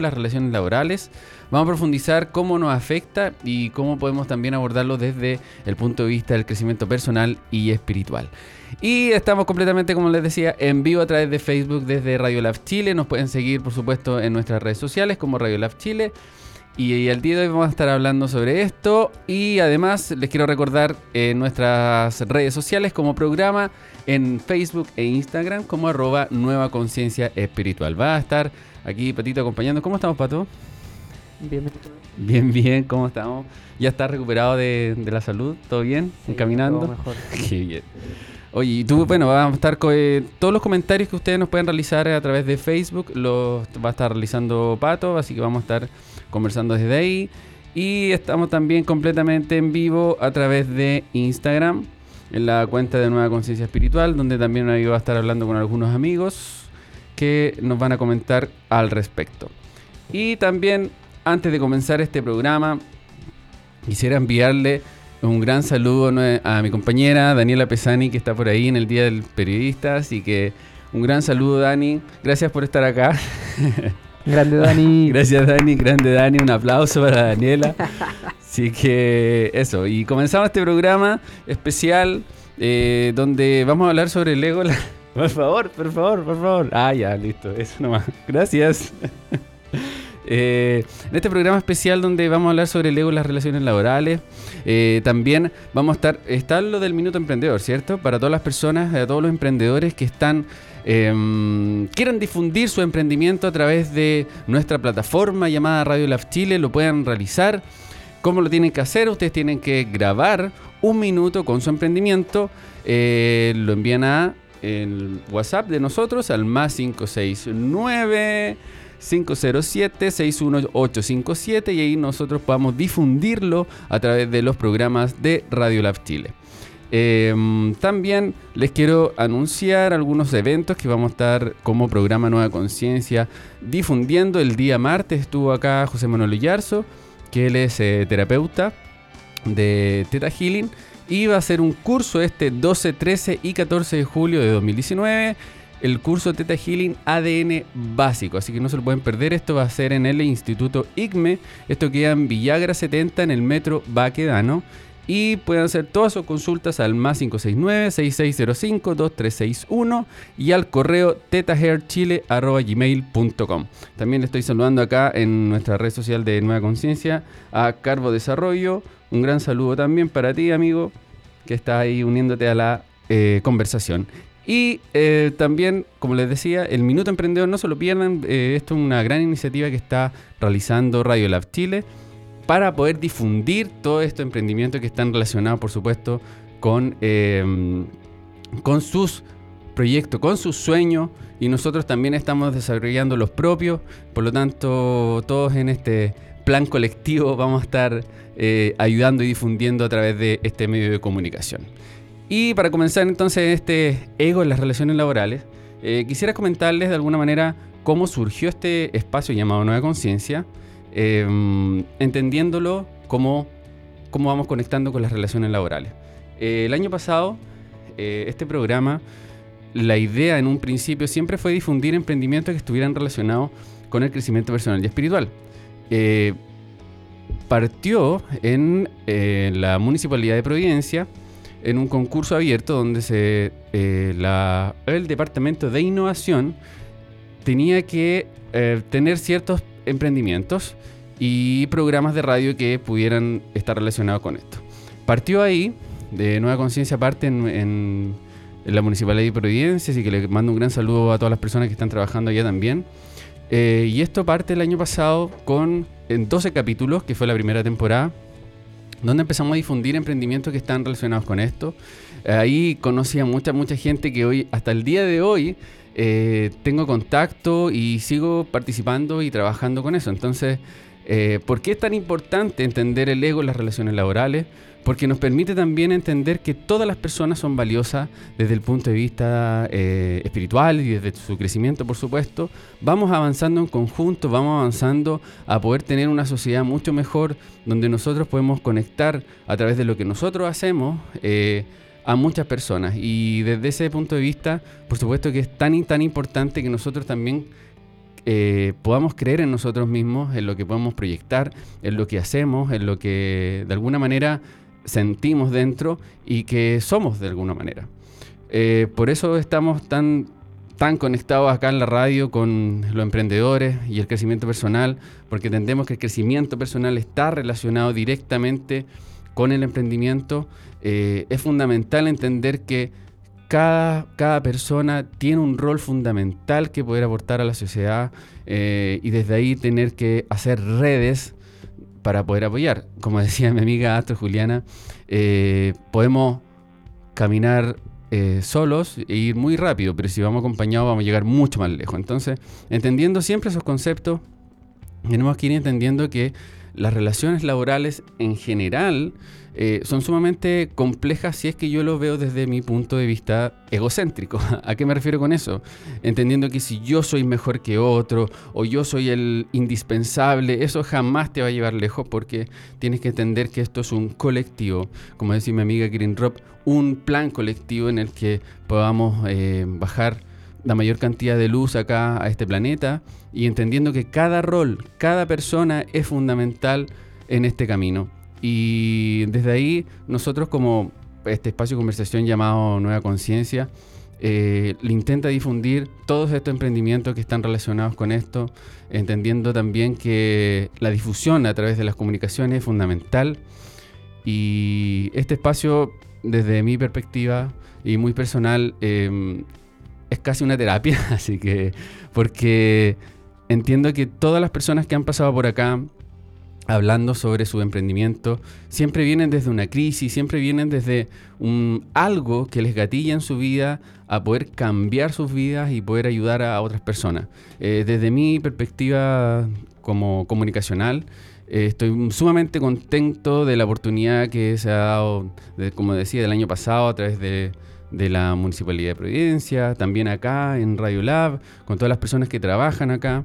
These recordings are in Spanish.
las relaciones laborales. Vamos a profundizar cómo nos afecta y cómo podemos también abordarlo desde el punto de vista del crecimiento personal y espiritual. Y estamos completamente, como les decía, en vivo a través de Facebook desde Radio Lab Chile. Nos pueden seguir, por supuesto, en nuestras redes sociales como Radio Lab Chile. Y, el día de hoy vamos a estar hablando sobre esto. Y además les quiero recordar en nuestras redes sociales como programa en Facebook e Instagram como arroba Nueva Conciencia Espiritual. Va a estar aquí Patito acompañando. ¿Cómo estamos, Pato? Bien, bien, bien, ¿cómo estamos? ¿Ya está recuperado de, la salud? ¿Todo bien? ¿Encaminando? Todo mejor. Qué bien. Oye, y tú, bueno, vamos a estar con eh, todos los comentarios que ustedes nos pueden realizar a través de Facebook, los va a estar realizando Pato, así que vamos a estar conversando desde ahí. Y estamos también completamente en vivo a través de Instagram, en la cuenta de Nueva Conciencia Espiritual, donde también ahí va a estar hablando con algunos amigos que nos van a comentar al respecto. Y también, antes de comenzar este programa, quisiera enviarle un gran saludo a mi compañera Daniela Pesani, que está por ahí en el Día del Periodista. Así que un gran saludo, Dani. Gracias por estar acá. Grande Dani. Gracias Dani, grande Dani, un aplauso para Daniela. Así que eso, y comenzamos este programa especial eh, donde vamos a hablar sobre el ego. Por favor, por favor, por favor. Ah, ya, listo, eso nomás. Gracias. Eh, en este programa especial donde vamos a hablar sobre el ego y las relaciones laborales, eh, también vamos a estar, está lo del minuto emprendedor, ¿cierto? Para todas las personas, a todos los emprendedores que están eh, quieran difundir su emprendimiento a través de nuestra plataforma llamada Radio Lab Chile, lo puedan realizar. ¿Cómo lo tienen que hacer? Ustedes tienen que grabar un minuto con su emprendimiento, eh, lo envían a el WhatsApp de nosotros al más 569 507 61857 y ahí nosotros podamos difundirlo a través de los programas de Radio Lab Chile. Em, también les quiero anunciar algunos eventos que vamos a estar como programa Nueva Conciencia difundiendo. El día martes estuvo acá José Manuel Yarzo, que él es eh, terapeuta de Teta Healing. Y va a ser un curso este 12, 13 y 14 de julio de 2019 el curso Teta Healing ADN básico, así que no se lo pueden perder. Esto va a ser en el Instituto IGME. Esto queda en Villagra 70 en el metro Baquedano y pueden hacer todas sus consultas al más 569-6605-2361 y al correo tetahairchile.gmail.com. También le estoy saludando acá en nuestra red social de Nueva Conciencia a Carbo Desarrollo. Un gran saludo también para ti, amigo, que está ahí uniéndote a la eh, conversación. Y eh, también, como les decía, el Minuto Emprendedor no se lo pierdan. Eh, esto es una gran iniciativa que está realizando Radio Lab Chile para poder difundir todo estos emprendimientos que están relacionados, por supuesto, con, em, con sus proyectos, con sus sueños. Y nosotros también estamos desarrollando los propios. Por lo tanto, todos en este plan colectivo vamos a estar eh, ayudando y difundiendo a través de este medio de comunicación. Y para comenzar entonces este ego en las relaciones laborales, eh, quisiera comentarles de alguna manera cómo surgió este espacio llamado Nueva Conciencia, em, entendiéndolo cómo vamos conectando con las relaciones laborales. Eh, el año pasado, eh, este programa, la idea en un principio siempre fue difundir emprendimientos que estuvieran relacionados con el crecimiento personal y espiritual. partió en la Municipalidad de Providencia, en un concurso abierto donde se, eh, la, el Departamento de Innovación tenía que eh, tener ciertos emprendimientos y programas de radio que pudieran estar relacionados con esto. Partió ahí, de Nueva Conciencia parte en, la Municipalidad de Providencia, así que le mando un gran saludo a todas las personas que están trabajando allá también. Eh, y esto parte el año pasado con en 12 capítulos, que fue la primera temporada, donde empezamos a difundir emprendimientos que están relacionados con esto. Ahí conocí a mucha, mucha gente que hoy, hasta el día de hoy, eh, tengo contacto y sigo participando y trabajando con eso. Entonces, eh, ¿por qué es tan importante entender el ego en las relaciones laborales? porque nos permite también entender que todas las personas son valiosas desde el punto de vista eh, espiritual y desde su crecimiento, por supuesto. Vamos avanzando en conjunto, vamos avanzando a poder tener una sociedad mucho mejor donde nosotros podemos conectar a través de lo que nosotros hacemos. A muchas personas y desde ese punto de vista, por supuesto que es tan tan importante que nosotros también eh, podamos creer en nosotros mismos, en lo que podemos proyectar, en lo que hacemos, en lo que de alguna manera sentimos dentro y que somos de alguna manera. Eh, por eso estamos tan, tan conectados acá en la radio con los emprendedores y el crecimiento personal, porque entendemos que el crecimiento personal está relacionado directamente con el emprendimiento. Eh, es fundamental entender que cada, cada, persona tiene un rol fundamental que poder aportar a la sociedad eh, y desde ahí tener que hacer redes para poder apoyar. Como decía mi amiga Astro Juliana, eh, podemos caminar solos e ir muy rápido, pero si vamos acompañados vamos a llegar mucho más lejos. Entonces, entendiendo siempre esos conceptos, tenemos que ir entendiendo que las relaciones laborales en general eh, son sumamente complejas si es que yo lo veo desde mi punto de vista egocéntrico. ¿A qué me refiero con eso? Entendiendo que si yo soy mejor que otro o yo soy el indispensable, eso jamás te va a llevar lejos porque tienes que entender que esto es un colectivo, como decía mi amiga Kirin Rob, un plan colectivo en el que podamos eh, bajar la mayor cantidad de luz acá a este planeta y entendiendo que cada rol, cada persona es fundamental en este camino. Y desde ahí nosotros como este espacio de conversación llamado Nueva Conciencia, eh, intenta difundir todos estos emprendimientos que están relacionados con esto, entendiendo también que la difusión a través de las comunicaciones es fundamental. Y este espacio, desde mi perspectiva y muy personal, eh, es casi una terapia, así que, porque entiendo que todas las personas que han pasado por acá, hablando sobre su emprendimiento, siempre vienen desde una crisis, siempre vienen desde un, algo que les gatilla en su vida a poder cambiar sus vidas y poder ayudar a otras personas. Eh, desde mi perspectiva como comunicacional, eh, estoy sumamente contento de la oportunidad que se ha dado, como decía, del año pasado a través de, de la Municipalidad de Providencia, también acá en Radio Lab, con todas las personas que trabajan acá.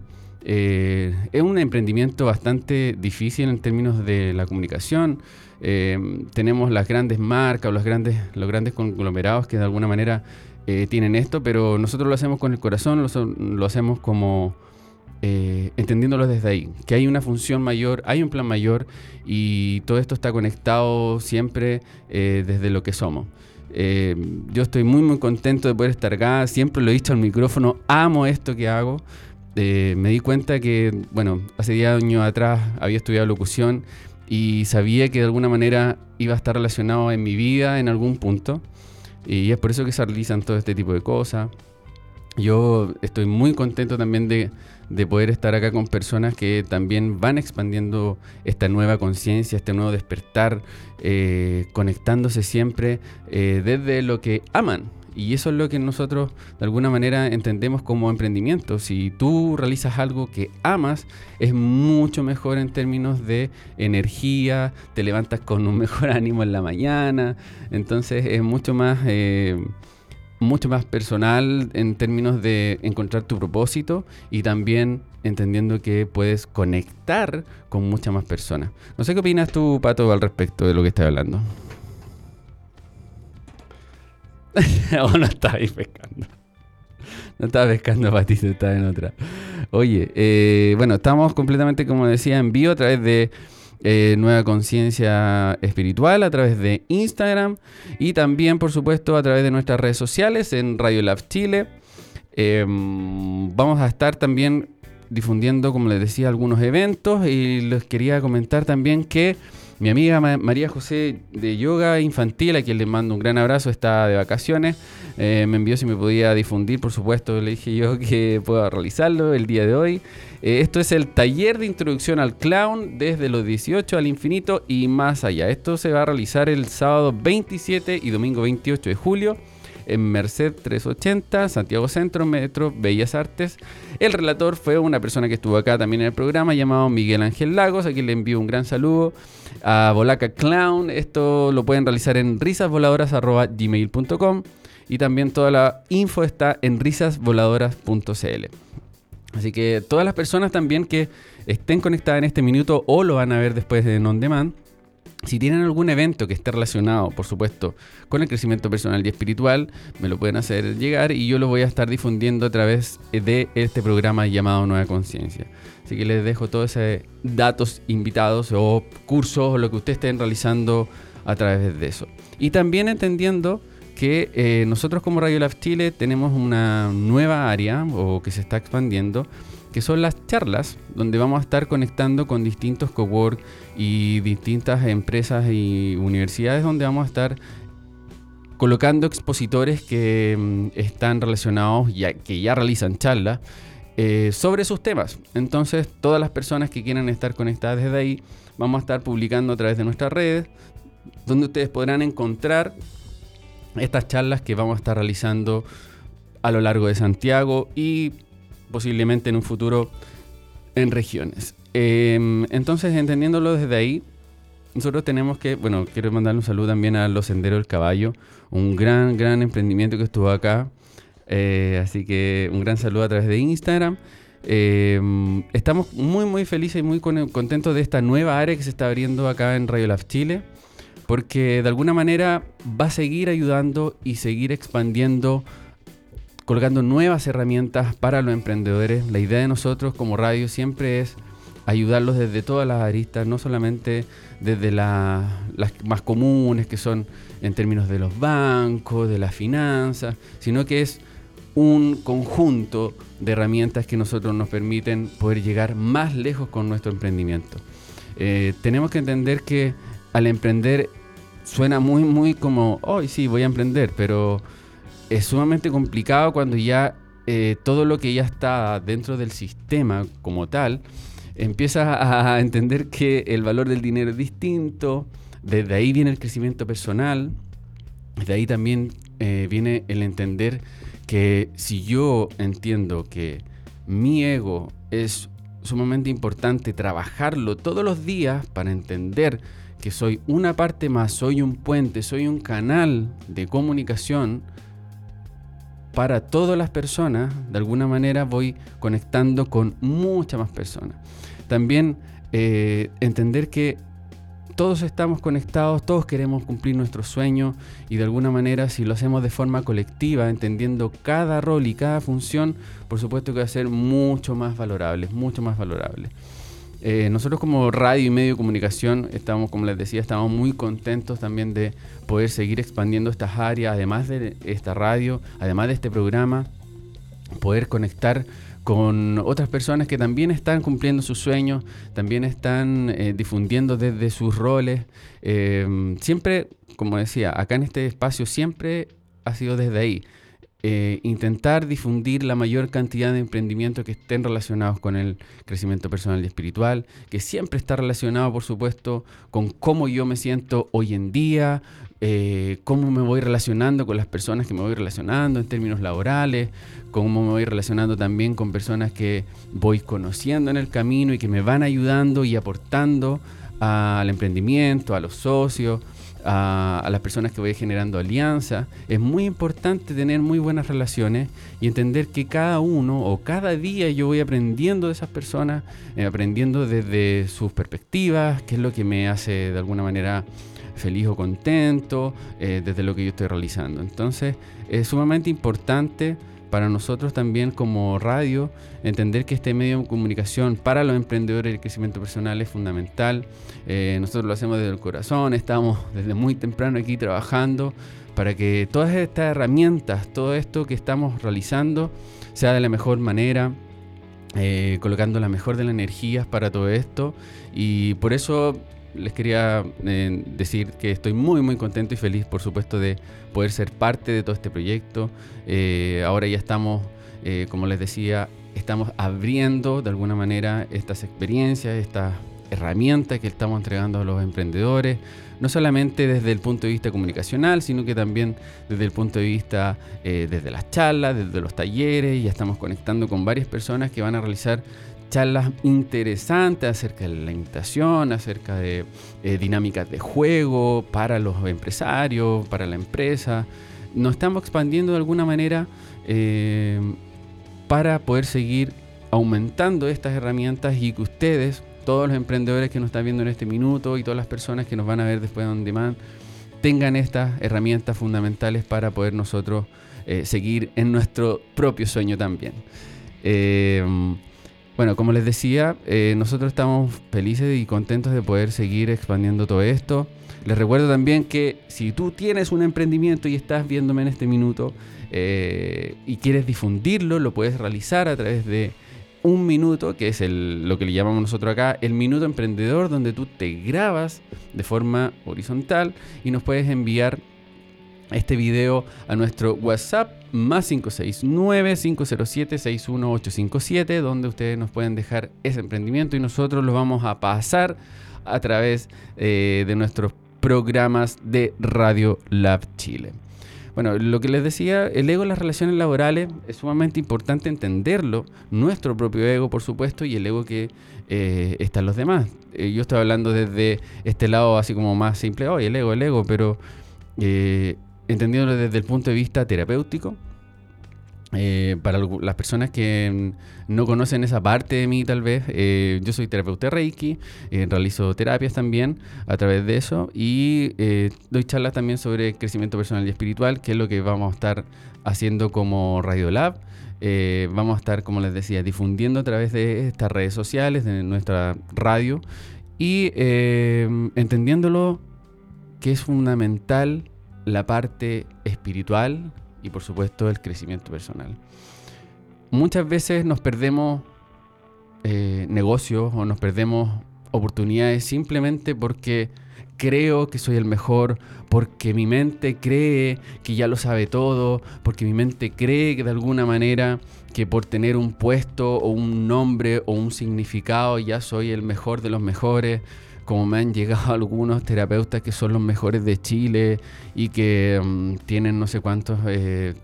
Eh, es un emprendimiento bastante difícil en términos de la comunicación. Eh, tenemos las grandes marcas los grandes, los grandes conglomerados que de alguna manera eh, tienen esto, pero nosotros lo hacemos con el corazón, lo, hacemos como entendiéndolo desde ahí, que hay una función mayor, hay un plan mayor y todo esto está conectado siempre desde lo que somos. Yo estoy muy muy contento de poder estar acá, siempre lo he dicho al micrófono, amo esto que hago, eh, me di cuenta que, bueno, hace 10 años atrás había estudiado locución y sabía que de alguna manera iba a estar relacionado en mi vida en algún punto. Y es por eso que se realizan todo este tipo de cosas. Yo estoy muy contento también de, poder estar acá con personas que también van expandiendo esta nueva conciencia, este nuevo despertar, eh, conectándose siempre eh, desde lo que aman, y eso es lo que nosotros de alguna manera entendemos como emprendimiento. Si tú realizas algo que amas, es mucho mejor en términos de energía, te levantas con un mejor ánimo en la mañana, entonces es mucho más... Eh, mucho más personal en términos de encontrar tu propósito y también entendiendo que puedes conectar con muchas más personas. No sé qué opinas tú, Pato, al respecto de lo que estoy hablando. o no estabais pescando. No estaba pescando patito, estaba en otra. Oye, eh, bueno, estamos completamente, como decía, en vivo a través de eh, Nueva Conciencia Espiritual, a través de Instagram y también, por supuesto, a través de nuestras redes sociales en Radio Lab Chile. Em, vamos a estar también difundiendo, como les decía, algunos eventos y les quería comentar también que mi amiga María José de Yoga Infantil, a quien le mando un gran abrazo, está de vacaciones. Eh, me envió si me podía difundir, por supuesto, le dije yo que pueda realizarlo el día de hoy. Eh, esto es el taller de introducción al clown desde los 18 al infinito y más allá. Esto se va a realizar el sábado 27 y domingo 28 de julio en Merced 380, Santiago Centro, Metro, Bellas Artes. El relator fue una persona que estuvo acá también en el programa llamado Miguel Ángel Lagos, a quien le envío un gran saludo. A Bolaca Clown, esto lo pueden realizar en risasvoladoras.gmail.com y también toda la info está en risasvoladoras.cl. Así que todas las personas también que estén conectadas en este minuto o lo van a ver después en on demand, Si tienen algún evento que esté relacionado, por supuesto, con el crecimiento personal y espiritual, me lo pueden hacer llegar y yo lo voy a estar difundiendo a través de este programa llamado Nueva Conciencia. Así que les dejo todos esos datos invitados o cursos o lo que ustedes estén realizando a través de eso. Y también entendiendo que eh, nosotros como Radio Lab Chile tenemos una nueva área o que se está expandiendo que son las charlas, donde vamos a estar conectando con distintos cowork y distintas empresas y universidades, donde vamos a estar colocando expositores que mm, están relacionados, ya, que ya realizan charlas eh, sobre sus temas. Entonces, todas las personas que quieran estar conectadas desde ahí, vamos a estar publicando a través de nuestras redes, donde ustedes podrán encontrar estas charlas que vamos a estar realizando a lo largo de Santiago y posiblemente en un futuro en regiones. Em, entonces, entendiéndolo desde ahí, nosotros tenemos que, bueno, quiero mandar un saludo también a Los Senderos del Caballo, un gran, gran emprendimiento que estuvo acá. Eh, así que un gran saludo a través de Instagram. Em, estamos muy, muy felices y muy contentos de esta nueva área que se está abriendo acá en Radio Lab Chile, porque de alguna manera va a seguir ayudando y seguir expandiendo colgando nuevas herramientas para los emprendedores. La idea de nosotros como radio siempre es ayudarlos desde todas las aristas, no solamente desde las más comunes, que son en términos de los bancos, de las finanzas, sino que es un conjunto de herramientas que nosotros nos permiten poder llegar más lejos con nuestro emprendimiento. Eh, tenemos que entender que al emprender suena muy, muy como, hoy sí, voy a emprender, pero es sumamente complicado cuando ya eh, todo lo que ya está dentro del sistema como tal, empieza a entender que el valor del dinero es distinto, desde ahí viene el crecimiento personal, desde ahí también eh, viene el entender que si yo entiendo que mi ego es sumamente importante trabajarlo todos los días para entender que soy una parte más, soy un puente, soy un canal de comunicación, para todas las personas, de alguna manera voy conectando con muchas más personas. También eh, entender que todos estamos conectados, todos queremos cumplir nuestros sueños y de alguna manera si lo hacemos de forma colectiva, entendiendo cada rol y cada función, por supuesto que va a ser mucho más valorable, mucho más valorable. Eh, nosotros como radio y medio de comunicación estamos, como les decía, estamos muy contentos también de poder seguir expandiendo estas áreas, además de esta radio, además de este programa, poder conectar con otras personas que también están cumpliendo sus sueños, también están eh, difundiendo desde sus roles. Eh, siempre, como decía, acá en este espacio siempre ha sido desde ahí eh, intentar difundir la mayor cantidad de emprendimientos que estén relacionados con el crecimiento personal y espiritual, que siempre está relacionado, por supuesto, con cómo yo me siento hoy en día, eh, cómo me voy relacionando con las personas que me voy relacionando en términos laborales, cómo me voy relacionando también con personas que voy conociendo en el camino y que me van ayudando y aportando al emprendimiento, a los socios, a, las personas que voy generando alianza. Es muy importante tener muy buenas relaciones y entender que cada uno o cada día yo voy aprendiendo de esas personas, eh, aprendiendo desde sus perspectivas, qué es lo que me hace de alguna manera feliz o contento, eh, desde lo que yo estoy realizando. Entonces es sumamente importante para nosotros también como radio, entender que este medio de comunicación para los emprendedores y el crecimiento personal es fundamental. Eh, nosotros lo hacemos desde el corazón, estamos desde muy temprano aquí trabajando para que todas estas herramientas, todo esto que estamos realizando, sea de la mejor manera, eh, colocando la mejor de las energías para todo esto. Y por eso les quería eh, decir que estoy muy muy contento y feliz por supuesto de poder ser parte de todo este proyecto. Eh, ahora ya estamos, eh, como les decía, estamos abriendo de alguna manera estas experiencias, estas herramientas que estamos entregando a los emprendedores, no solamente desde el punto de vista comunicacional, sino que también desde el punto de vista desde las charlas, desde los talleres, ya estamos conectando con varias personas que van a realizar charlas interesantes acerca de la invitación, acerca de eh, dinámicas de juego para los empresarios, para la empresa. Nos estamos expandiendo de alguna manera eh, para poder seguir aumentando estas herramientas y que ustedes todos los emprendedores que nos están viendo en este minuto y todas las personas que nos van a ver después de on demand tengan estas herramientas fundamentales para poder nosotros eh, seguir en nuestro propio sueño también. Bueno, como les decía, eh, nosotros estamos felices y contentos de poder seguir expandiendo todo esto. Les recuerdo también que si tú tienes un emprendimiento y estás viéndome en este minuto y quieres difundirlo, lo puedes realizar a través de un minuto, que es lo que le llamamos nosotros acá, el minuto emprendedor, donde tú te grabas de forma horizontal y nos puedes enviar este video a nuestro WhatsApp más 569-507-61857, donde ustedes nos pueden dejar ese emprendimiento y nosotros lo vamos a pasar a través eh, de nuestros programas de Radio Lab Chile. Bueno, lo que les decía, el ego en las relaciones laborales es sumamente importante entenderlo, nuestro propio ego, por supuesto, y el ego que eh, están los demás. Eh, yo estoy hablando desde este lado así como más simple, hoy el ego, el ego, pero eh, entendiéndolo desde el punto de vista terapéutico, eh, para las personas que no conocen esa parte de mí tal vez, eh, yo soy terapeuta Reiki, eh, realizo terapias también a través de eso y doy charlas también sobre crecimiento personal y espiritual, que es lo que vamos a estar haciendo como Radio Lab. vamos a estar, como les decía, difundiendo a través de estas redes sociales, de nuestra radio y entendiéndolo que es fundamental la parte espiritual, y por supuesto el crecimiento personal. Muchas veces nos perdemos eh, negocios o nos perdemos oportunidades simplemente porque creo que soy el mejor, porque mi mente cree que ya lo sabe todo, porque mi mente cree que de alguna manera que por tener un puesto o un nombre o un significado ya soy el mejor de los mejores como me han llegado algunos terapeutas que son los mejores de Chile y que mm, tienen no sé cuántos eh,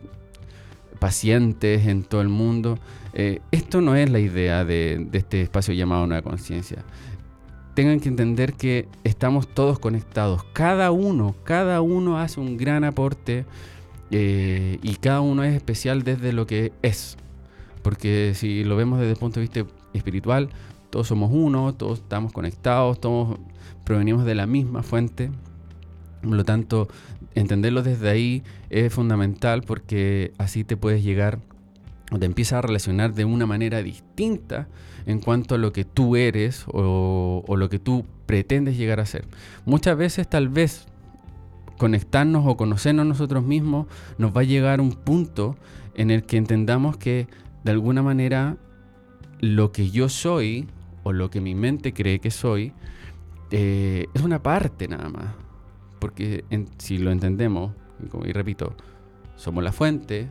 pacientes en todo el mundo. Eh, esto no es la idea de, este espacio llamado Nueva Conciencia. Tengan que entender que estamos todos conectados. Cada uno, cada uno hace un gran aporte eh, y cada uno es especial desde lo que es. Porque si lo vemos desde el punto de vista espiritual, todos somos uno, todos estamos conectados, todos provenimos de la misma fuente. Por lo tanto, entenderlo desde ahí es fundamental porque así te puedes llegar o te empiezas a relacionar de una manera distinta en cuanto a lo que tú eres o, o lo que tú pretendes llegar a ser. Muchas veces tal vez conectarnos o conocernos nosotros mismos nos va a llegar un punto en el que entendamos que de alguna manera lo que yo soy o lo que mi mente cree que soy, eh, es una parte nada más. Porque si lo entendemos, y, repito, somos la fuente,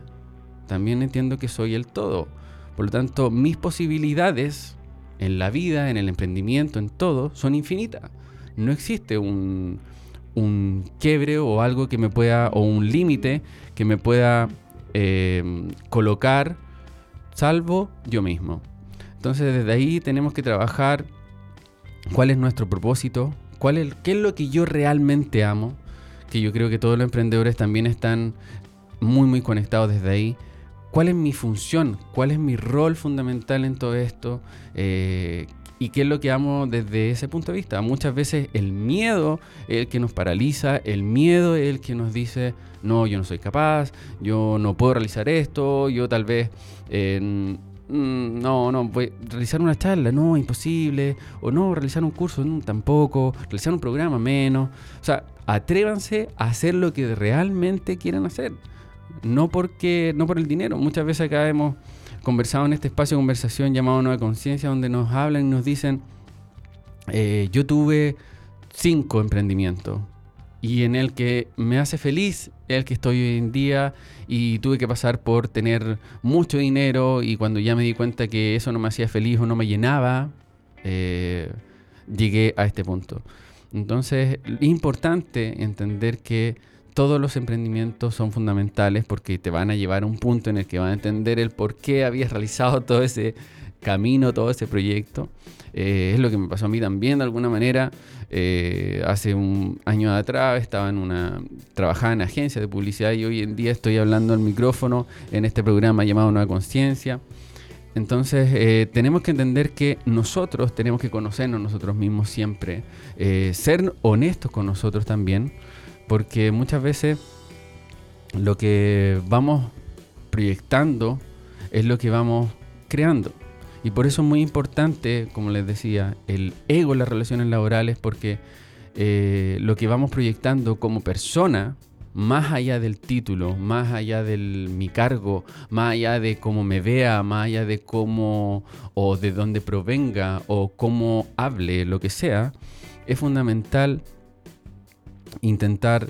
también entiendo que soy el todo. Por lo tanto, mis posibilidades en la vida, en el emprendimiento, en todo, son infinitas. No existe un, un quiebre o algo que me pueda, o un límite que me pueda eh, colocar, salvo yo mismo. Entonces desde ahí tenemos que trabajar cuál es nuestro propósito, cuál es, qué es lo que yo realmente amo, que yo creo que todos los emprendedores también están muy muy conectados desde ahí. ¿Cuál es mi función? ¿Cuál es mi rol fundamental en todo esto? Eh, ¿Y qué es lo que amo desde ese punto de vista? Muchas veces el miedo es el que nos paraliza, el miedo es el que nos dice, no, yo no soy capaz, yo no puedo realizar esto, yo tal vez... Eh, Mm, no, no, realizar una charla, no, imposible, o no, realizar un curso, tampoco, realizar un programa, menos. O sea, atrévanse a hacer lo que realmente quieran hacer. No porque, no por el dinero. Muchas veces acá hemos conversado en este espacio de conversación llamado Nueva Conciencia, donde nos hablan y nos dicen, eh, yo tuve cinco emprendimientos y en el que me hace feliz el que estoy hoy en día y tuve que pasar por tener mucho dinero y cuando ya me di cuenta que eso no me hacía feliz o no me llenaba, eh, llegué a este punto. Entonces es importante entender que todos los emprendimientos son fundamentales porque te van a llevar a un punto en el que van a entender el por qué habías realizado todo ese camino, todo ese proyecto. Eh, es lo que me pasó a mí también de alguna manera. Eh, hace un año atrás estaba en una, trabajaba en agencia de publicidad y hoy en día estoy hablando al micrófono en este programa llamado Nueva Conciencia. Entonces eh, tenemos que entender que nosotros tenemos que conocernos nosotros mismos siempre, eh, ser honestos con nosotros también, porque muchas veces lo que vamos proyectando es lo que vamos creando. Y por eso es muy importante, como les decía, el ego en las relaciones laborales, porque eh, lo que vamos proyectando como persona, más allá del título, más allá de mi cargo, más allá de cómo me vea, más allá de cómo o de dónde provenga o cómo hable, lo que sea, es fundamental intentar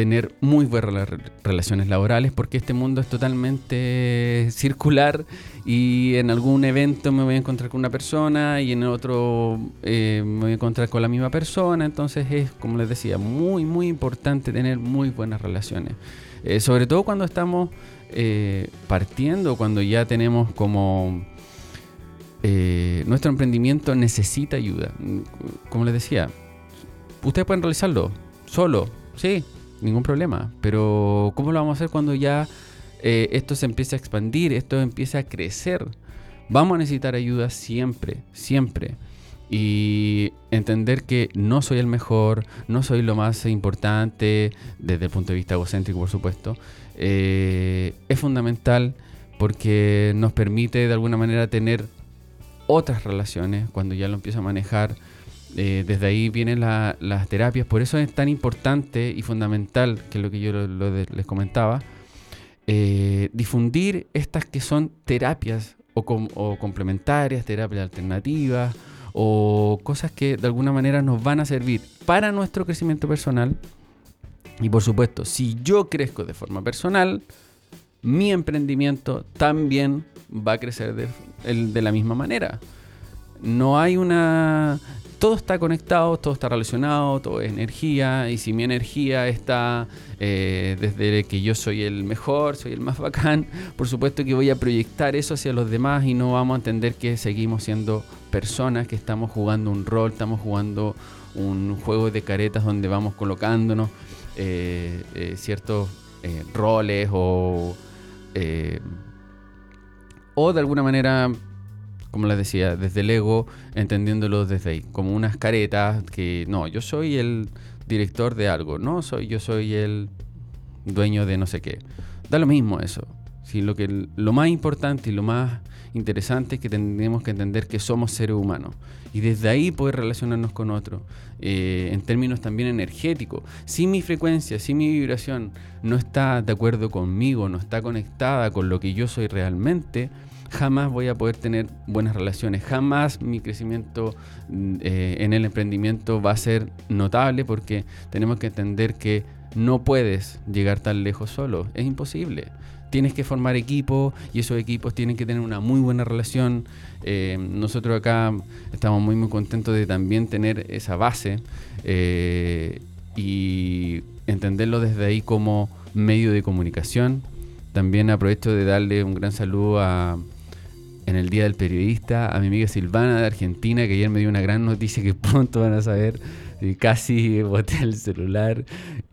tener muy buenas relaciones laborales porque este mundo es totalmente circular y en algún evento me voy a encontrar con una persona y en otro eh, me voy a encontrar con la misma persona. Entonces es, como les decía, muy, muy importante tener muy buenas relaciones. Eh, sobre todo cuando estamos eh, partiendo, cuando ya tenemos como... nuestro emprendimiento necesita ayuda. Como les decía, ustedes pueden realizarlo solo, sí, ningún problema. Pero ¿cómo lo vamos a hacer cuando ya eh, esto se empieza a expandir, esto empieza a crecer? Vamos a necesitar ayuda siempre, siempre. Y entender que no soy el mejor, no soy lo más importante, desde el punto de vista egocéntrico, por supuesto, eh, es fundamental porque nos permite de alguna manera tener otras relaciones cuando ya lo empiezo a manejar eh, desde ahí vienen las terapias, por eso es tan importante y fundamental, que es lo que yo les comentaba, eh, difundir estas que son terapias o, complementarias, terapias alternativas o cosas que de alguna manera nos van a servir para nuestro crecimiento personal. Y por supuesto, si yo crezco de forma personal, mi emprendimiento también va a crecer de la misma manera. No hay una todo está conectado, todo está relacionado, todo es energía, y si mi energía está eh, desde que yo soy el mejor, soy el más bacán, por supuesto que voy a proyectar eso hacia los demás y no vamos a entender que seguimos siendo personas, que estamos jugando un rol, estamos jugando un juego de caretas donde vamos colocándonos eh, eh, ciertos roles o, o de alguna manera como les decía, desde el ego, entendiéndolo desde ahí, como unas caretas que no, yo soy el director de algo, no soy yo soy el dueño de no sé qué. Da lo mismo eso. Si lo que lo más importante y lo más interesante es que tenemos que entender que somos seres humanos y desde ahí poder relacionarnos con otros eh, en términos también energéticos. Si mi frecuencia, si mi vibración no está de acuerdo conmigo, no está conectada con lo que yo soy realmente, jamás voy a poder tener buenas relaciones, jamás mi crecimiento mm, eh, en el emprendimiento va a ser notable porque tenemos que entender que no puedes llegar tan lejos solo, es imposible. Tienes que formar equipos y esos equipos tienen que tener una muy buena relación. Eh, nosotros acá estamos muy muy contentos de también tener esa base eh, y entenderlo desde ahí como medio de comunicación. También aprovecho de darle un gran saludo a, en el Día del Periodista a mi amiga Silvana de Argentina, que ayer me dio una gran noticia que pronto van a saber. Y casi boté el celular.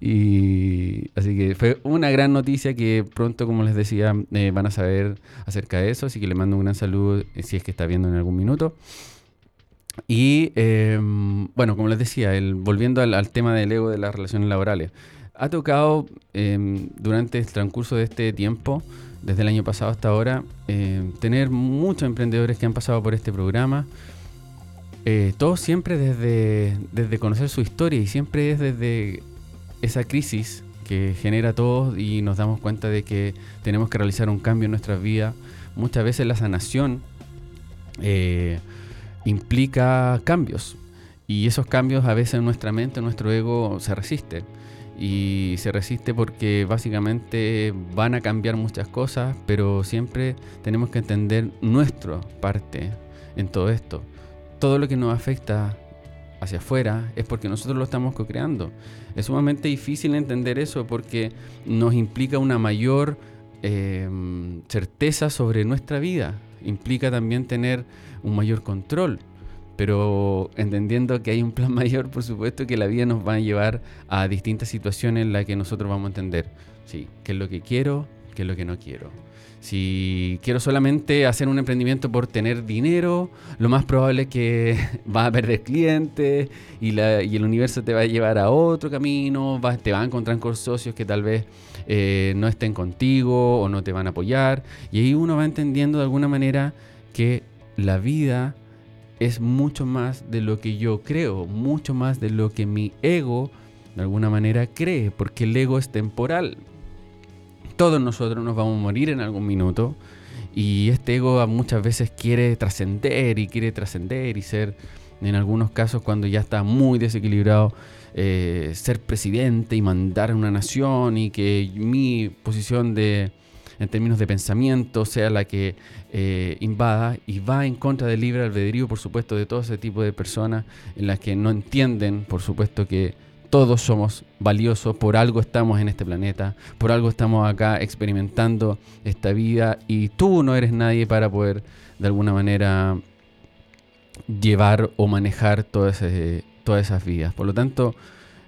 Y así que fue una gran noticia que pronto, como les decía, eh, van a saber acerca de eso. Así que le mando un gran saludo eh, si es que está viendo en algún minuto. Y em, bueno, como les decía, el, volviendo al, tema del ego de las relaciones laborales, ha tocado em, durante el transcurso de este tiempo desde el año pasado hasta ahora, eh, tener muchos emprendedores que han pasado por este programa. Eh, todos siempre desde, desde conocer su historia y siempre es desde esa crisis que genera todo y nos damos cuenta de que tenemos que realizar un cambio en nuestras vidas. Muchas veces la sanación eh, implica cambios y esos cambios a veces en nuestra mente, en nuestro ego se resiste y se resiste porque básicamente van a cambiar muchas cosas, pero siempre tenemos que entender nuestra parte en todo esto. Todo lo que nos afecta hacia afuera es porque nosotros lo estamos co-creando. Es sumamente difícil entender eso porque nos implica una mayor eh, certeza sobre nuestra vida, implica también tener un mayor control pero entendiendo que hay un plan mayor, por supuesto que la vida nos va a llevar a distintas situaciones en las que nosotros vamos a entender, sí, qué es lo que quiero, qué es lo que no quiero. Si quiero solamente hacer un emprendimiento por tener dinero, lo más probable es que vas a perder clientes y, el universo te va a llevar a otro camino, te va a encontrar con socios que tal vez eh, no estén contigo o no te van a apoyar. Y ahí uno va entendiendo de alguna manera que la vida es mucho más de lo que yo creo, mucho más de lo que mi ego de alguna manera cree, porque el ego es temporal. Todos nosotros nos vamos a morir en algún minuto y este ego muchas veces quiere trascender y quiere trascender y ser, en algunos casos cuando ya está muy desequilibrado, eh, ser presidente y mandar a una nación y que mi posición de, en términos de pensamiento sea la que eh, invada y va en contra del libre albedrío, por supuesto, de todo ese tipo de personas en las que no entienden, por supuesto, que todos somos valiosos, por algo estamos en este planeta, por algo estamos acá experimentando esta vida y tú no eres nadie para poder de alguna manera llevar o manejar todas, todas esas vidas. Por lo tanto,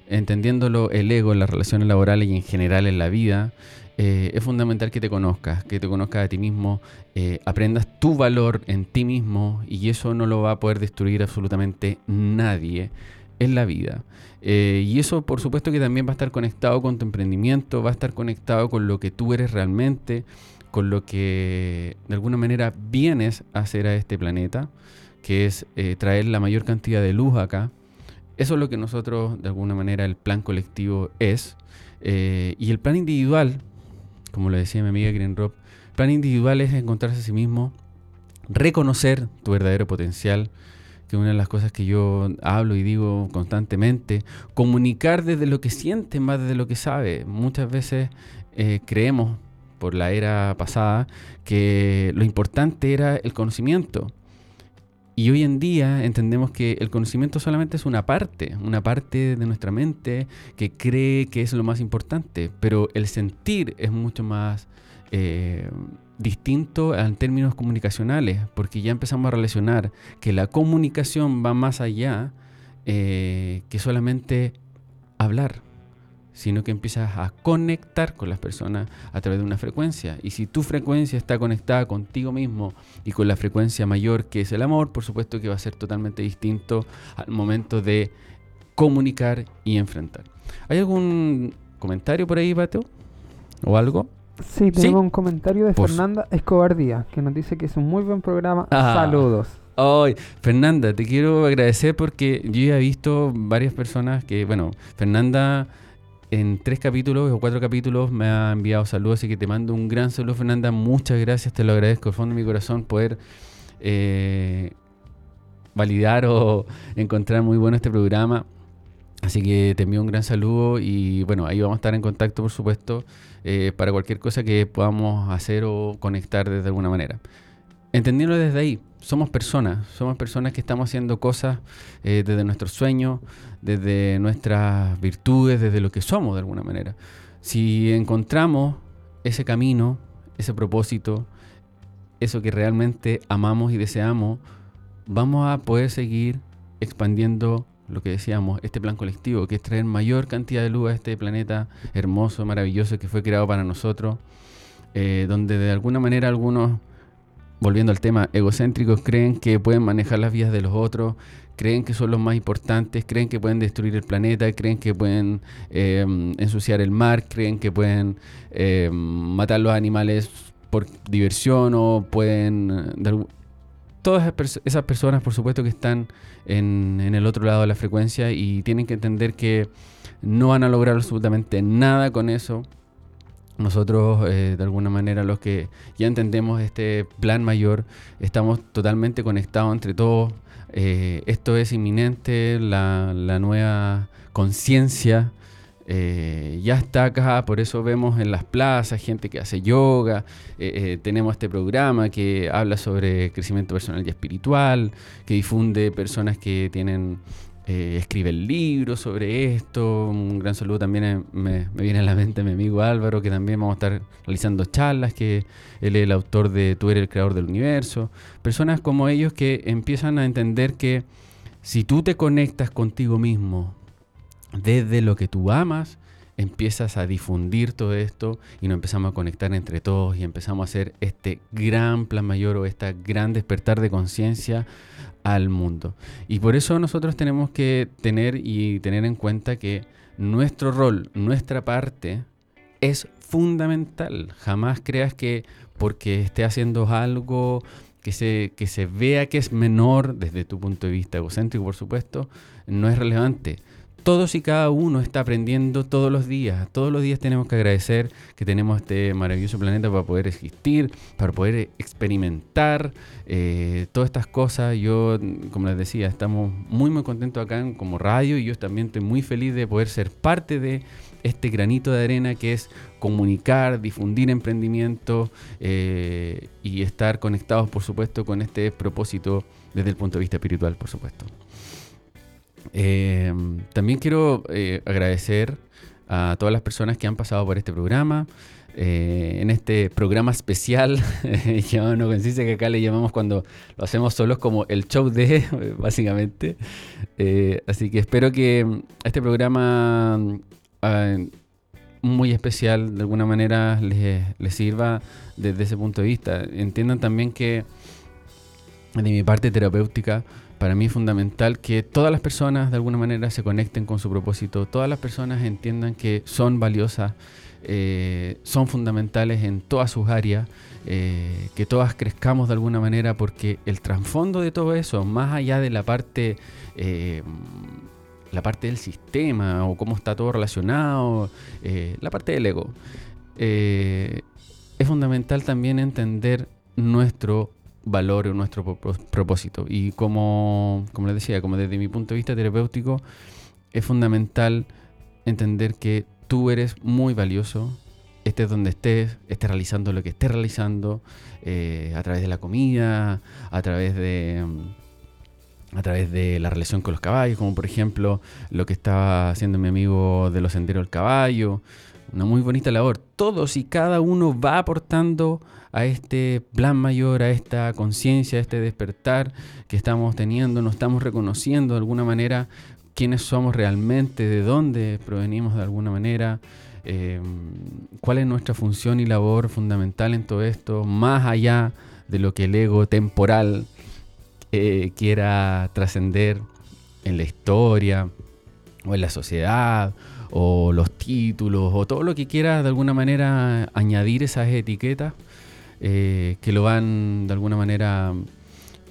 entendiéndolo el ego en las relaciones laborales y en general en la vida, eh, es fundamental que te conozcas, que te conozcas a ti mismo, eh, aprendas tu valor en ti mismo y eso no lo va a poder destruir absolutamente nadie en la vida. Eh, y eso por supuesto que también va a estar conectado con tu emprendimiento, va a estar conectado con lo que tú eres realmente, con lo que de alguna manera vienes a hacer a este planeta, que es traer la mayor cantidad de luz acá. Eso es lo que nosotros, de alguna manera, el plan colectivo es. y el plan individual, como lo decía mi amiga Green Rob, plan individual es encontrarse a sí mismo, reconocer tu verdadero potencial, que es una de las cosas que yo hablo y digo constantemente, comunicar desde lo que siente más desde lo que sabe. Muchas veces eh, creemos, por la era pasada, que lo importante era el conocimiento. Y hoy en día entendemos que el conocimiento solamente es una parte, una parte de nuestra mente que cree que es lo más importante, pero el sentir es mucho más eh, distinto en términos comunicacionales, porque ya empezamos a relacionar que la comunicación va más allá eh, que solamente hablar sino que empiezas a conectar con las personas a través de una frecuencia. Y si tu frecuencia está conectada contigo mismo y con la frecuencia mayor que es el amor, por supuesto que va a ser totalmente distinto al momento de comunicar y enfrentar. ¿Hay algún comentario por ahí, Bateo? ¿O algo? Sí, tenemos un comentario de Fernanda Escobar Díaz, que nos dice que es un muy buen programa. Ah. Saludos. Ay, Fernanda, te quiero agradecer porque yo ya he visto varias personas que, bueno, Fernanda en tres capítulos o cuatro capítulos me ha enviado saludos, así que te mando un gran saludo, Fernanda. Muchas gracias, te lo agradezco al fondo de mi corazón poder eh, validar o encontrar muy bueno este programa. Así que te envío un gran saludo y bueno, ahí vamos a estar en contacto, por supuesto, eh, para cualquier cosa que podamos hacer o conectar de alguna manera. Entendiendo desde ahí, somos personas, somos personas que estamos haciendo cosas eh, desde nuestros sueños, desde nuestras virtudes, desde lo que somos de alguna manera. Si encontramos ese camino, ese propósito, eso que realmente amamos y deseamos, vamos a poder seguir expandiendo lo que decíamos, este plan colectivo, que es traer mayor cantidad de luz a este planeta hermoso, maravilloso, que fue creado para nosotros, eh, donde de alguna manera algunos volviendo al tema, egocéntricos creen que pueden manejar las vidas de los otros, creen que son los más importantes, creen que pueden destruir el planeta, creen que pueden em, ensuciar el mar, creen que pueden em, matar los animales por diversión o pueden... todas esas personas, por supuesto, que están en, en el otro lado de la frecuencia y tienen que entender que no van a lograr absolutamente nada con eso nosotros, eh, de alguna manera, los que ya entendemos este plan mayor, estamos totalmente conectados entre todos. Eh, esto es inminente, la, nueva conciencia eh, ya está acá, por eso vemos en las plazas gente que hace yoga, tenemos este programa que habla sobre crecimiento personal y espiritual, que difunde personas que tienen eh, escribe el libro sobre esto. Un gran saludo también me, viene a la mente mi amigo Álvaro, que también vamos a estar realizando charlas, que él es el autor de Tú eres el creador del universo. Personas como ellos que empiezan a entender que si tú te conectas contigo mismo desde lo que tú amas, empiezas a difundir todo esto y nos empezamos a conectar entre todos y empezamos a hacer este gran plan mayor o este gran despertar de conciencia al mundo. Y por eso nosotros tenemos que tener y tener en cuenta que nuestro rol, nuestra parte, es fundamental. Jamás creas que porque esté haciendo algo que se, que se vea que es menor desde tu punto de vista egocéntrico, por supuesto, no es relevante todos y cada uno está aprendiendo todos los días. Todos los días tenemos que agradecer que tenemos este maravilloso planeta para poder existir, para poder experimentar eh, todas estas cosas. Yo, como les decía, estamos muy muy contentos acá como radio y yo también estoy muy feliz de poder ser parte de este granito de arena que es comunicar, difundir emprendimiento eh, y estar conectados, por supuesto, con este propósito desde el punto de vista espiritual, por supuesto. Eh, también quiero eh, agradecer a todas las personas que han pasado por este programa. Eh, en este programa especial, ya no consiste que acá le llamamos cuando lo hacemos solos como el show de, básicamente. así que espero que este programa muy especial de alguna manera les, sirva desde ese punto de vista. Entiendan también que de mi parte terapéutica, para mí es fundamental que todas las personas de alguna manera se conecten con su propósito, todas las personas entiendan que son valiosas, eh, son fundamentales en todas sus áreas, eh, que todas crezcamos de alguna manera porque el trasfondo de todo eso, más allá de la parte, eh, la parte del sistema o cómo está todo relacionado, la parte del ego, es fundamental también entender nuestro valor o nuestro propósito. Y como, como les decía, como desde mi punto de vista terapéutico, es fundamental entender que tú eres muy valioso, estés donde estés, estés realizando lo que estés realizando, eh, a través de la comida, a través de a través de la relación con los caballos, como por ejemplo lo que estaba haciendo mi amigo de los senderos del caballo, una muy bonita labor. Todos y cada uno va aportando a este plan mayor, a esta conciencia, a este despertar que estamos teniendo, nos estamos reconociendo de alguna manera quiénes somos realmente, de dónde provenimos de alguna manera, em, cuál es nuestra función y labor fundamental en todo esto, más allá de lo que el ego temporal eh, quiera trascender en la historia o en la sociedad o los títulos o todo lo que quiera de alguna manera añadir esas etiquetas eh, que lo van de alguna manera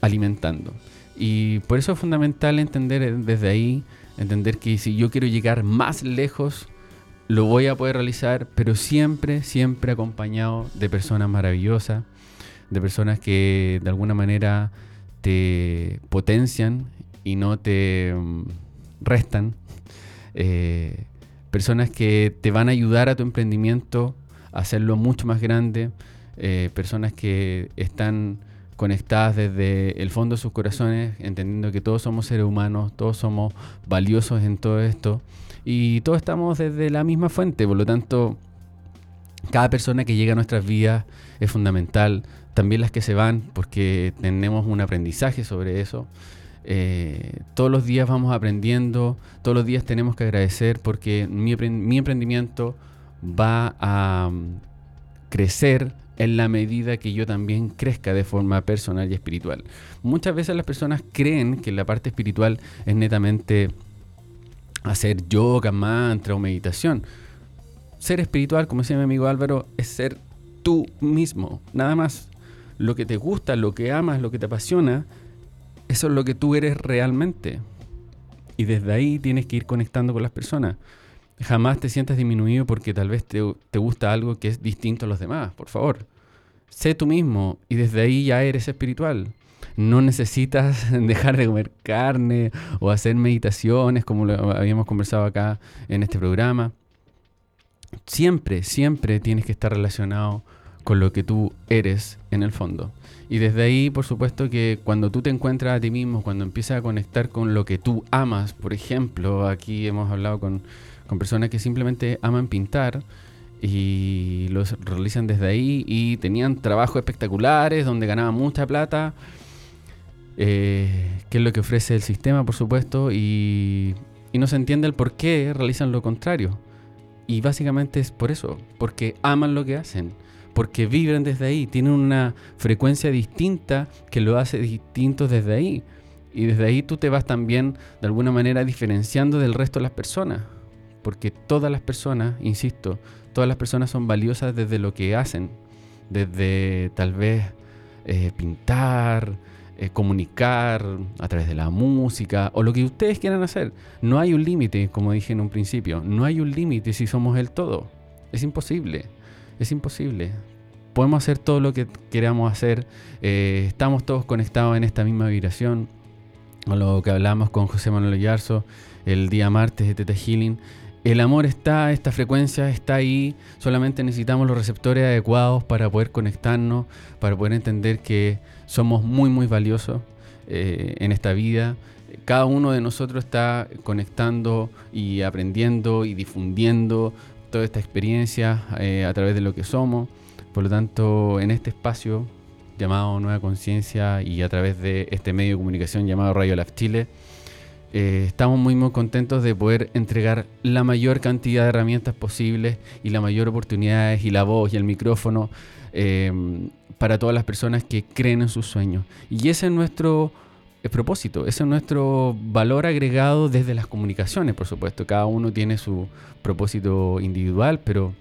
alimentando. Y por eso es fundamental entender desde ahí, entender que si yo quiero llegar más lejos, lo voy a poder realizar, pero siempre, siempre acompañado de personas maravillosas, de personas que de alguna manera te potencian y no te mm, restan. Eh, personas que te van a ayudar a tu emprendimiento a hacerlo mucho más grande, eh, personas que están conectadas desde el fondo de sus corazones, entendiendo que todos somos seres humanos, todos somos valiosos en todo esto y todos estamos desde la misma fuente, por lo tanto, cada persona que llega a nuestras vidas es fundamental, también las que se van, porque tenemos un aprendizaje sobre eso. Eh, todos los días vamos aprendiendo, todos los días tenemos que agradecer porque mi, mi emprendimiento va a mm, crecer en la medida que yo también crezca de forma personal y espiritual. Muchas veces las personas creen que la parte espiritual es netamente hacer yoga, mantra o meditación. Ser espiritual, como decía mi amigo Álvaro, es ser tú mismo, nada más. Lo que te gusta, lo que amas, lo que te apasiona, eso es lo que tú eres realmente. Y desde ahí tienes que ir conectando con las personas. Jamás te sientas disminuido porque tal vez te, gusta algo que es distinto a los demás. Por favor, sé tú mismo y desde ahí ya eres espiritual. No necesitas dejar de comer carne o hacer meditaciones como lo habíamos conversado acá en este programa. Siempre, siempre tienes que estar relacionado con lo que tú eres en el fondo. Y desde ahí, por supuesto, que cuando tú te encuentras a ti mismo, cuando empiezas a conectar con lo que tú amas, por ejemplo, aquí hemos hablado con con personas que simplemente aman pintar y los realizan desde ahí y tenían trabajos espectaculares donde ganaban mucha plata, eh, que es lo que ofrece el sistema, por supuesto, y, y no se entiende el por qué realizan lo contrario. y básicamente es por eso, porque aman lo que hacen, porque vibran desde ahí, tienen una frecuencia distinta que lo hace distinto desde ahí. Y desde ahí tú te vas también de alguna manera diferenciando del resto de las personas. Porque todas las personas, insisto, todas las personas son valiosas desde lo que hacen. Desde tal vez eh, pintar, eh, comunicar a través de la música o lo que ustedes quieran hacer. No hay un límite, como dije en un principio. No hay un límite si somos el todo. Es imposible. Es imposible. Podemos hacer todo lo que queramos hacer. Eh, estamos todos conectados en esta misma vibración. Lo que hablamos con José Manuel Yarzo el día martes de Teta Healing. El amor está, esta frecuencia está ahí, solamente necesitamos los receptores adecuados para poder conectarnos, para poder entender que somos muy, muy valiosos eh, en esta vida. Cada uno de nosotros está conectando y aprendiendo y difundiendo toda esta experiencia eh, a través de lo que somos. Por lo tanto, en este espacio llamado Nueva Conciencia y a través de este medio de comunicación llamado Radio Lab Chile, eh, estamos muy muy contentos de poder entregar la mayor cantidad de herramientas posibles y la mayor oportunidades y la voz y el micrófono eh, para todas las personas que creen en sus sueños. Y ese es nuestro eh, propósito, ese es nuestro valor agregado desde las comunicaciones, por supuesto. Cada uno tiene su propósito individual, pero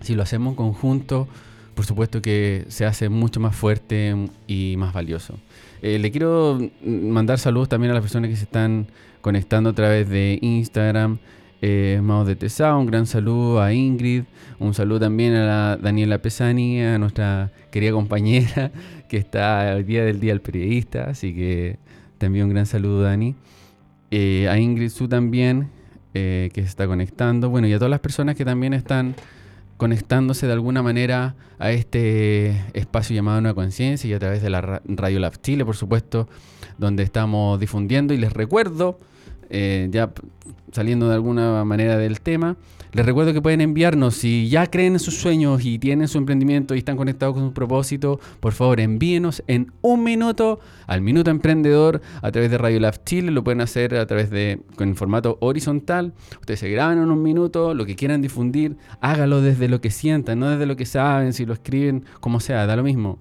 si lo hacemos en conjunto, por supuesto que se hace mucho más fuerte y más valioso. Eh, le quiero mandar saludos también a las personas que se están conectando a través de Instagram. Eh, de Tesa, un gran saludo a Ingrid, un saludo también a la Daniela Pesani, a nuestra querida compañera que está el día del Día del Periodista, así que también un gran saludo Dani. Eh, a Ingrid Su también, eh, que se está conectando, bueno, y a todas las personas que también están conectándose de alguna manera a este espacio llamado Nueva Conciencia y a través de la Radio Lab Chile, por supuesto, donde estamos difundiendo. Y les recuerdo, eh, ya saliendo de alguna manera del tema, les recuerdo que pueden enviarnos, si ya creen en sus sueños y tienen su emprendimiento y están conectados con su propósito, por favor envíenos en un minuto al Minuto Emprendedor a través de Radio Lab Chile. Lo pueden hacer a través de, con formato horizontal. Ustedes se graban en un minuto, lo que quieran difundir, hágalo desde lo que sientan, no desde lo que saben, si lo escriben, como sea, da lo mismo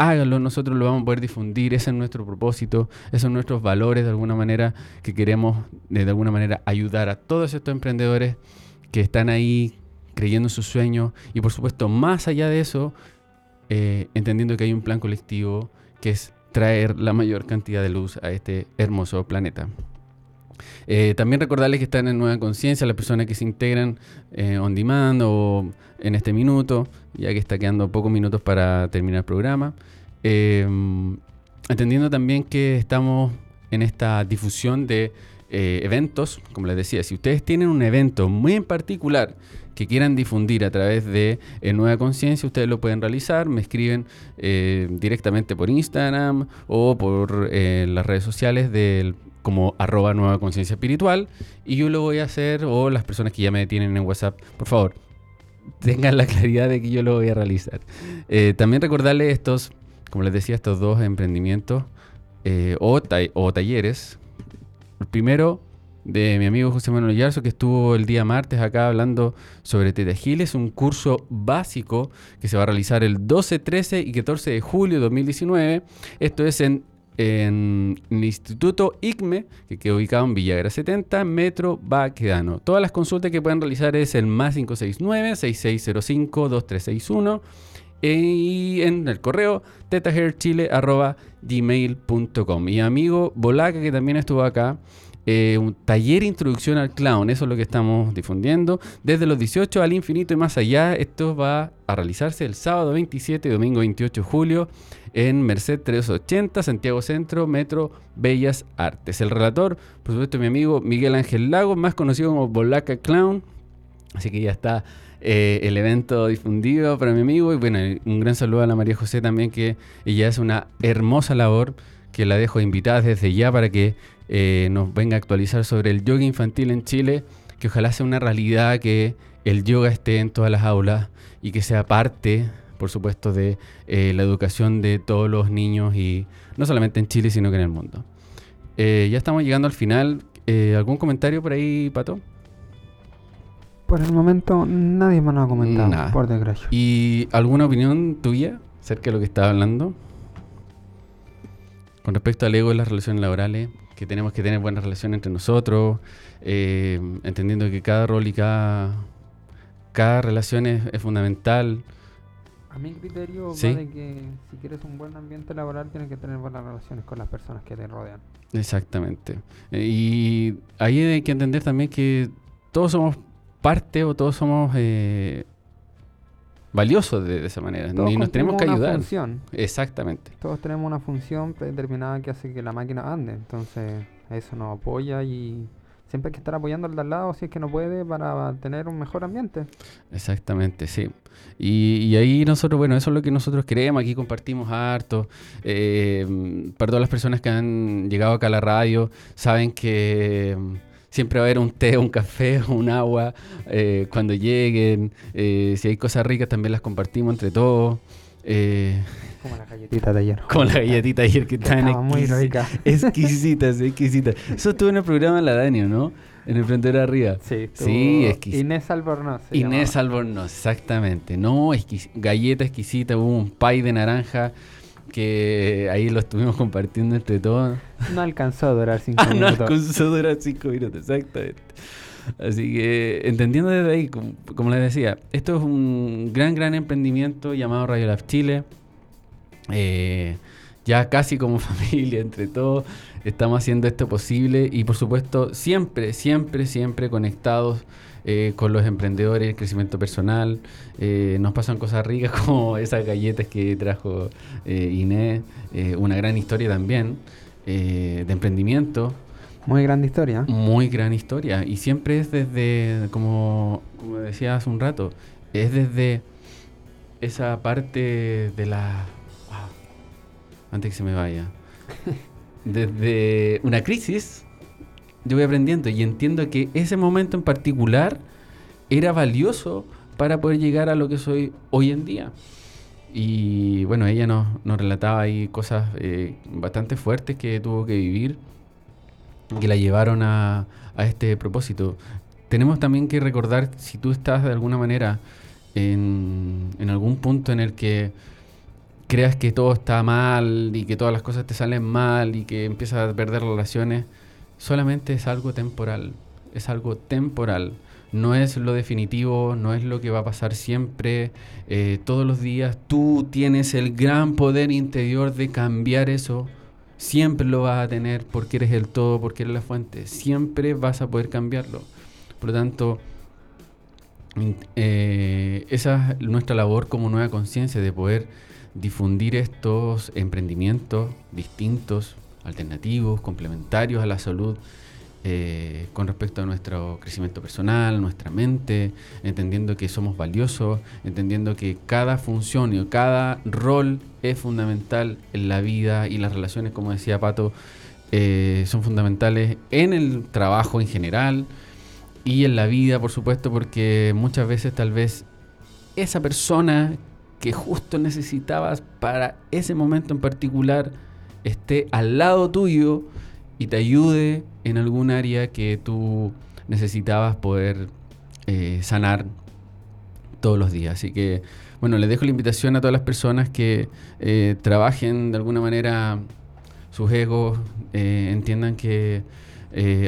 háganlo, nosotros lo vamos a poder difundir, ese es nuestro propósito, esos son nuestros valores de alguna manera que queremos de alguna manera ayudar a todos estos emprendedores que están ahí creyendo en sus sueños y por supuesto más allá de eso, eh, entendiendo que hay un plan colectivo que es traer la mayor cantidad de luz a este hermoso planeta. Eh, también recordarles que están en Nueva Conciencia las personas que se integran eh, on demand o en este minuto, ya que está quedando pocos minutos para terminar el programa. entendiendo también que estamos en esta difusión de eh, eventos, como les decía, si ustedes tienen un evento muy en particular que quieran difundir a través de eh, Nueva Conciencia, ustedes lo pueden realizar, me escriben eh, directamente por Instagram o por las redes sociales del como arroba nueva conciencia espiritual y yo lo voy a hacer o las personas que ya me tienen en WhatsApp, por favor, tengan la claridad de que yo lo voy a realizar. también recordarles estos, como les decía, estos dos emprendimientos o, o talleres el primero de mi amigo José Manuel Yarzo, que estuvo el día martes acá hablando sobre Teta es un curso básico que se va a realizar el 12, 13 y 14 de julio de 2019. Esto es en, el Instituto ICME, que queda ubicado en Villagra 70, Metro Baquedano. Todas las consultas que pueden realizar es el más 569-6605-2361 y en el correo tetahairchile.gmail.com. Mi amigo Bolaca, que también estuvo acá, eh, un taller introducción al clown, eso es lo que estamos difundiendo. Desde los 18 al infinito y más allá, esto va a realizarse el sábado 27 y domingo 28 de julio en Merced 380, Santiago Centro, Metro Bellas Artes. El relator, por supuesto, mi amigo Miguel Ángel Lago, más conocido como Bolaca Clown. Así que ya está eh, el evento difundido para mi amigo. Y bueno, un gran saludo a la María José también, que ella hace una hermosa labor que la dejo invitada desde ya para que eh, nos venga a actualizar sobre el yoga infantil en Chile, que ojalá sea una realidad que el yoga esté en todas las aulas y que sea parte, por supuesto, de eh, la educación de todos los niños y no solamente en Chile, sino que en el mundo. ya estamos llegando al final. ¿Algún comentario por ahí, Pato? Por el momento nadie me lo ha comentado, por desgracia. ¿Y alguna opinión tuya acerca de lo que estaba hablando? Con respecto al ego en las relaciones laborales, que tenemos que tener buenas relaciones entre nosotros, eh, entendiendo que cada rol y cada, cada relación es, fundamental. A mi criterio va de que si quieres un buen ambiente laboral tienes que tener buenas relaciones con las personas que te rodean. Exactamente. Y ahí hay que entender también que todos somos parte o todos somos eh, valiosos de, esa manera. y nos tenemos que ayudar. Función. Exactamente. Todos tenemos una función predeterminada que hace que la máquina ande. Entonces, eso nos apoya y siempre hay que estar apoyando al de al lado si es que no puede para tener un mejor ambiente. Exactamente, sí. Y, ahí nosotros, bueno, eso es lo que nosotros queremos, aquí compartimos harto. Eh, para todas las personas que han llegado acá a la radio, saben que siempre va a haber un té, un café, un agua eh, cuando lleguen. Eh, si hay cosas ricas también las compartimos entre todos. Eh, como la galletita de ayer. Como la galletita de ayer que estaban muy rica. exquisitas, exquisitas. Eso estuvo en el programa la Dani, ¿no? En el frente de arriba. Sí, sí exquisita. Inés Albornoz. Inés Albornoz, exactamente. No, galleta exquisita, hubo un pie de naranja que ahí lo estuvimos compartiendo entre todos. No alcanzó a durar cinco ah, minutos. No alcanzó a durar cinco minutos, exactamente. Así que entendiendo desde ahí, como, les decía, esto es un gran, gran emprendimiento llamado Radio Lab Chile. Eh, ya casi como familia, entre todos, estamos haciendo esto posible y por supuesto siempre, siempre, siempre conectados eh, con los emprendedores, el crecimiento personal. Eh, nos pasan cosas ricas como esas galletas que trajo eh, Inés, una gran historia también de emprendimiento. Muy gran historia. Muy gran historia. Y siempre es desde, como, como decía hace un rato, es desde esa parte de la... antes que se me vaya. Desde una crisis yo voy aprendiendo y entiendo que ese momento en particular era valioso para poder llegar a lo que soy hoy en día. Y bueno, ella nos, relataba ahí cosas eh, bastante fuertes que tuvo que vivir, que la llevaron a, este propósito. Tenemos también que recordar, si tú estás de alguna manera en, en algún punto en el que creas que todo está mal y que todas las cosas te salen mal y que empiezas a perder relaciones, solamente es algo temporal, es algo temporal. No es lo definitivo, no es lo que va a pasar siempre, eh, todos los días. Tú tienes el gran poder interior de cambiar eso. Siempre lo vas a tener porque eres el todo, porque eres la fuente. Siempre vas a poder cambiarlo. Por lo tanto, eh, esa es nuestra labor como nueva conciencia de poder difundir estos emprendimientos distintos, alternativos, complementarios a la salud eh, con respecto a nuestro crecimiento personal, nuestra mente, entendiendo que somos valiosos, entendiendo que cada función y cada rol es fundamental en la vida y las relaciones, como decía Pato, eh, son fundamentales en el trabajo en general y en la vida, por supuesto, porque muchas veces tal vez esa persona que justo necesitabas para ese momento en particular, esté al lado tuyo y te ayude en algún área que tú necesitabas poder eh, sanar todos los días. Así que, bueno, les dejo la invitación a todas las personas que eh, trabajen de alguna manera sus egos, eh, entiendan que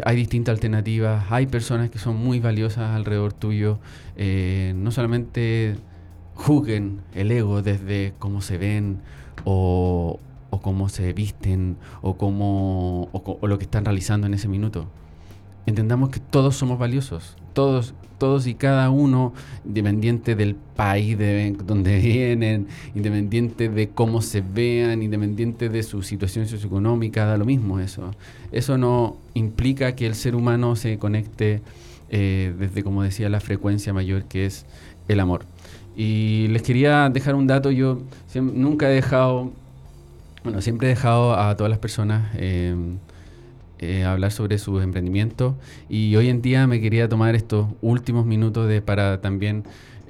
hay distintas alternativas, hay personas que son muy valiosas alrededor tuyo, no solamente juzguen el ego desde cómo se ven o, cómo se visten o, cómo, o, lo que están realizando en ese minuto. Entendamos que todos somos valiosos, todos, todos y cada uno, independiente del país de donde vienen, independiente de cómo se vean, independiente de su situación socioeconómica, da lo mismo eso. Eso no implica que el ser humano se conecte eh, desde, como decía, la frecuencia mayor que es el amor. Y les quería dejar un dato, yo nunca he dejado bueno, siempre he dejado a todas las personas eh, eh, hablar sobre sus emprendimientos y hoy en día me quería tomar estos últimos minutos de, para también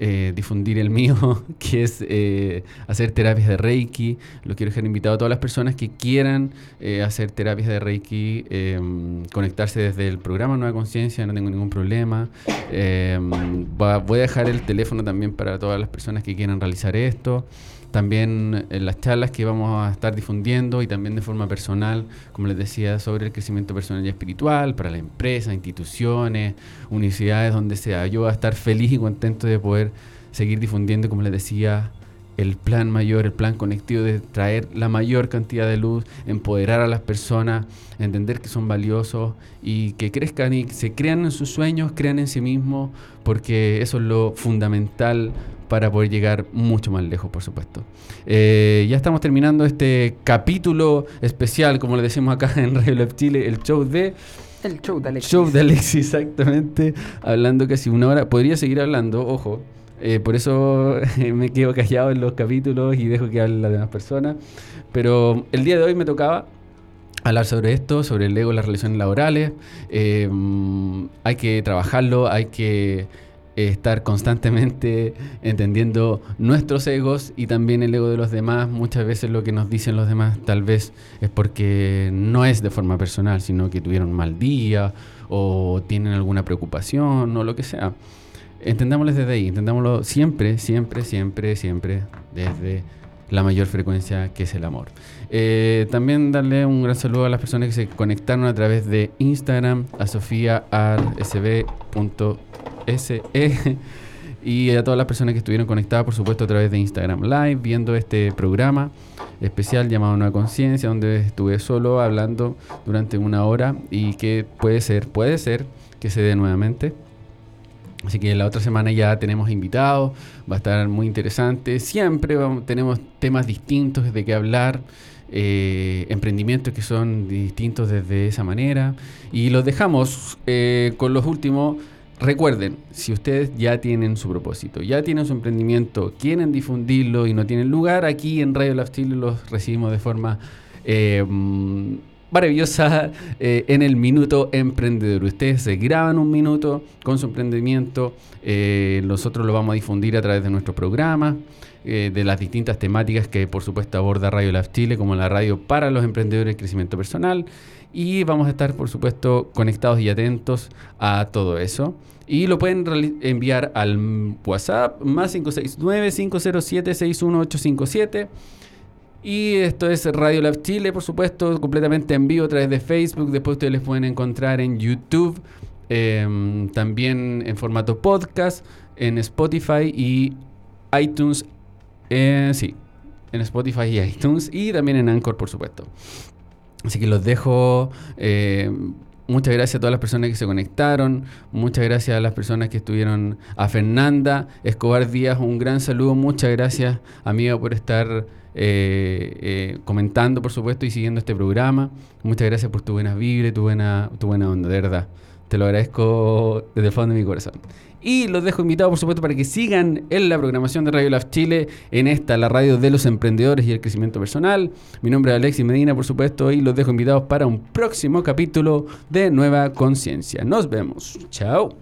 eh, difundir el mío, que es eh, hacer terapias de Reiki. Lo quiero dejar invitado a todas las personas que quieran eh, hacer terapias de Reiki, em, conectarse desde el programa Nueva Conciencia, no tengo ningún problema. Em, voy a dejar el teléfono también para todas las personas que quieran realizar esto también en las charlas que vamos a estar difundiendo y también de forma personal, como les decía, sobre el crecimiento personal y espiritual para la empresa, instituciones, universidades, donde sea. Yo voy a estar feliz y contento de poder seguir difundiendo, como les decía, el plan mayor, el plan conectivo de traer la mayor cantidad de luz, empoderar a las personas, entender que son valiosos y que crezcan y se crean en sus sueños, crean en sí mismos, porque eso es lo fundamental para poder llegar mucho más lejos, por supuesto. Eh, ya estamos terminando este capítulo especial, como le decimos acá en Radio Lab Chile, el show de... El show de Alexis. Show de Alexis, exactamente. Hablando casi una hora. Podría seguir hablando, ojo. Eh, por eso me quedo callado en los capítulos y dejo que hablen las demás personas. Pero el día de hoy me tocaba hablar sobre esto, sobre el ego, las relaciones laborales. Eh, hay que trabajarlo, hay que estar constantemente entendiendo nuestros egos y también el ego de los demás. Muchas veces lo que nos dicen los demás tal vez es porque no es de forma personal, sino que tuvieron un mal día o tienen alguna preocupación o lo que sea. Entendámoslo desde ahí, entendámoslo siempre, siempre, siempre, siempre desde la mayor frecuencia que es el amor. Eh, también darle un gran saludo a las personas que se conectaron a través de Instagram, a sofiaarsb.com SE. y a todas las personas que estuvieron conectadas, por supuesto, a través de Instagram Live, viendo este programa especial llamado Nueva Conciencia, donde estuve solo hablando durante una hora y que puede ser, puede ser que se dé nuevamente. Así que la otra semana ya tenemos invitados, va a estar muy interesante. Siempre tenemos temas distintos de qué hablar, eh, emprendimientos que son distintos desde esa manera. Y los dejamos eh, con los últimos Recuerden, si ustedes ya tienen su propósito, ya tienen su emprendimiento, quieren difundirlo y no tienen lugar, aquí en Radio Lab los recibimos de forma eh, maravillosa eh, en el Minuto Emprendedor. Ustedes se graban un minuto con su emprendimiento, eh, nosotros lo vamos a difundir a través de nuestro programa. De las distintas temáticas que por supuesto aborda Radio Lab Chile, como la radio para los emprendedores de crecimiento personal. Y vamos a estar, por supuesto, conectados y atentos a todo eso. Y lo pueden enviar al WhatsApp más 569-507-61857. Y esto es Radio Lab Chile, por supuesto, completamente en vivo a través de Facebook. Después ustedes les pueden encontrar en YouTube, em, también en formato podcast, en Spotify y iTunes. Eh, sí, en Spotify y iTunes y también en Anchor, por supuesto. Así que los dejo. Eh, muchas gracias a todas las personas que se conectaron. Muchas gracias a las personas que estuvieron. A Fernanda Escobar Díaz, un gran saludo. Muchas gracias, amiga, por estar eh, eh, comentando, por supuesto, y siguiendo este programa. Muchas gracias por tu buena vibra, tu buena, tu buena onda, de verdad. Te lo agradezco desde el fondo de mi corazón. Y los dejo invitados, por supuesto, para que sigan en la programación de Radio Lab Chile, en esta, la radio de los emprendedores y el crecimiento personal. Mi nombre es Alexis Medina, por supuesto, y los dejo invitados para un próximo capítulo de Nueva Conciencia. Nos vemos. Chao.